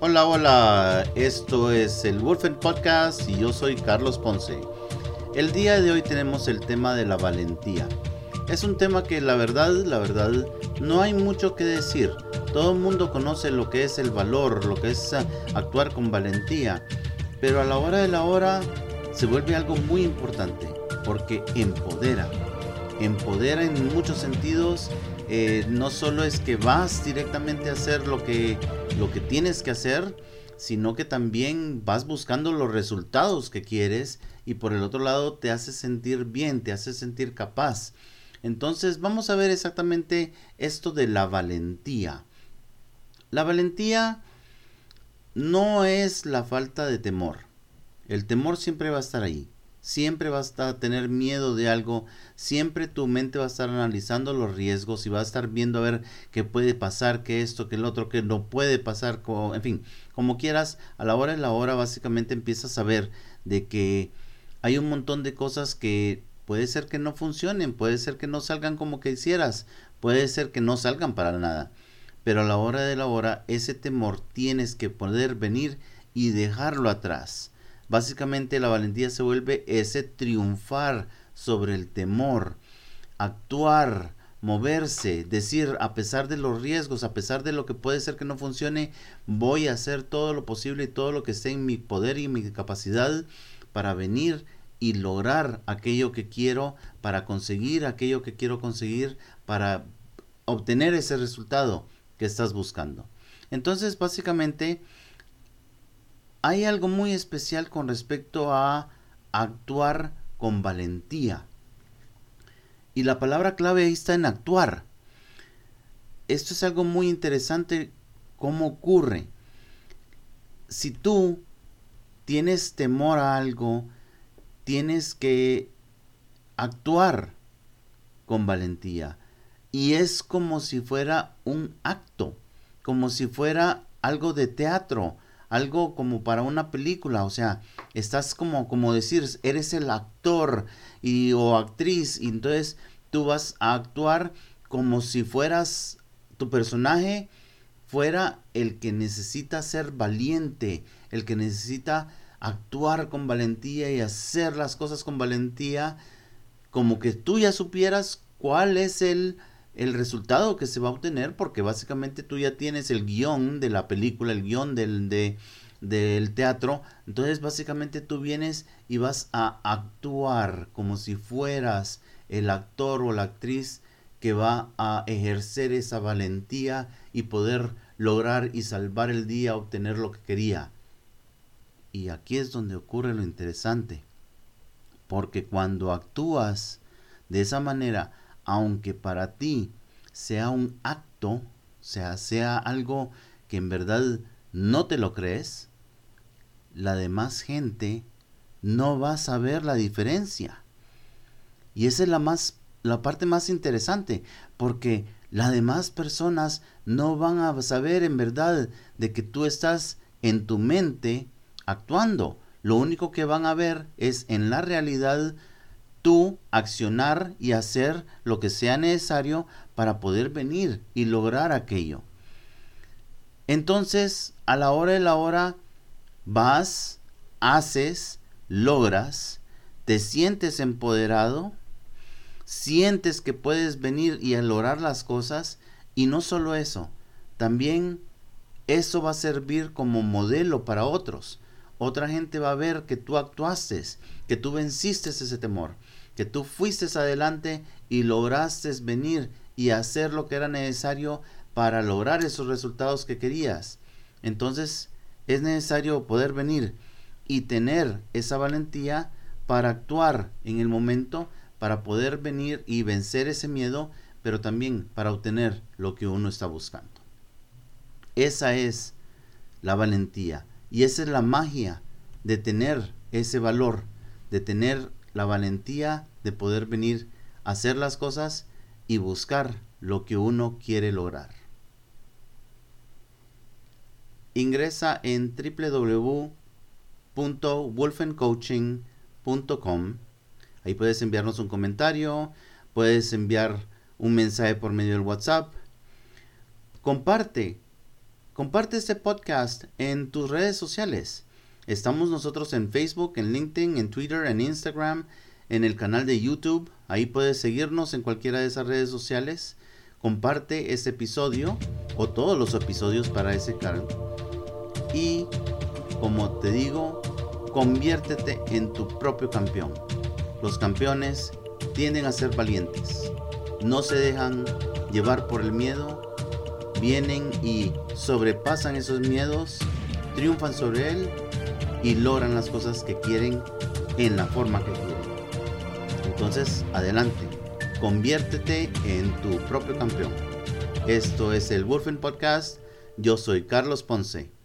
Hola, hola, esto es el Wolfen Podcast y yo soy Carlos Ponce. El día de hoy tenemos el tema de la valentía. Es un tema que la verdad, la verdad, no hay mucho que decir. Todo el mundo conoce lo que es el valor, lo que es actuar con valentía. Pero a la hora de la hora se vuelve algo muy importante porque empodera. Empodera en muchos sentidos eh, no solo es que vas directamente a hacer lo que, lo que tienes que hacer, sino que también vas buscando los resultados que quieres y por el otro lado te hace sentir bien, te hace sentir capaz. Entonces vamos a ver exactamente esto de la valentía. La valentía no es la falta de temor. El temor siempre va a estar ahí siempre vas a tener miedo de algo, siempre tu mente va a estar analizando los riesgos y va a estar viendo a ver qué puede pasar, qué esto, qué el otro, qué no puede pasar, en fin, como quieras, a la hora de la hora básicamente empiezas a ver de que hay un montón de cosas que puede ser que no funcionen, puede ser que no salgan como quisieras, puede ser que no salgan para nada. Pero a la hora de la hora, ese temor tienes que poder venir y dejarlo atrás Básicamente la valentía se vuelve ese triunfar sobre el temor, actuar, moverse, decir, a pesar de los riesgos, a pesar de lo que puede ser que no funcione, voy a hacer todo lo posible y todo lo que esté en mi poder y en mi capacidad para venir y lograr aquello que quiero, para conseguir aquello que quiero conseguir, para obtener ese resultado que estás buscando. Entonces, básicamente, hay algo muy especial con respecto a actuar con valentía. Y la palabra clave ahí está en actuar. Esto es algo muy interesante cómo ocurre. Si tú tienes temor a algo, tienes que actuar con valentía. Y es como si fuera un acto, como si fuera algo de teatro, algo como para una película, o sea, estás como, como decir, eres el actor y, o actriz, y entonces tú vas a actuar como si fueras tu personaje fuera el que necesita ser valiente, el que necesita actuar con valentía y hacer las cosas con valentía, como que tú ya supieras cuál es el el resultado que se va a obtener porque básicamente tú ya tienes el guion de la película, el guion del, del teatro, entonces básicamente tú vienes y vas a actuar como si fueras el actor o la actriz que va a ejercer esa valentía y poder lograr y salvar el día, obtener lo que quería. Y aquí es donde ocurre lo interesante, porque cuando actúas de esa manera, aunque para ti sea un acto, sea, sea algo que en verdad no te lo crees, la demás gente no va a saber la diferencia. Y esa es la más la parte más interesante, porque las demás personas no van a saber en verdad de que tú estás en tu mente actuando. Lo único que van a ver es en la realidad tú accionar y hacer lo que sea necesario para poder venir y lograr aquello. Entonces, a la hora de la hora, vas, haces, logras, te sientes empoderado, sientes que puedes venir y lograr las cosas, y no solo eso, también eso va a servir como modelo para otros. Otra gente va a ver que tú actuaste, que tú venciste ese temor, que tú fuiste adelante y lograste venir y hacer lo que era necesario para lograr esos resultados que querías. Entonces es necesario poder venir y tener esa valentía para actuar en el momento, para poder venir y vencer ese miedo, pero también para obtener lo que uno está buscando. Esa es la valentía y esa es la magia de tener ese valor, de tener la valentía de poder venir a hacer las cosas y buscar lo que uno quiere lograr. Ingresa en www.wolfencoaching.com. Ahí puedes enviarnos un comentario, puedes enviar un mensaje por medio del WhatsApp. Comparte Comparte este podcast en tus redes sociales. Estamos nosotros en Facebook, en LinkedIn, en Twitter, en Instagram, en el canal de YouTube. Ahí puedes seguirnos en cualquiera de esas redes sociales. Comparte este episodio o todos los episodios para ese canal. Y como te digo, conviértete en tu propio campeón. Los campeones tienden a ser valientes. No se dejan llevar por el miedo. Vienen y sobrepasan esos miedos, triunfan sobre él y logran las cosas que quieren en la forma que quieren. Entonces, adelante, conviértete en tu propio campeón. Esto es el Wolfen Podcast. Yo soy Carlos Ponce.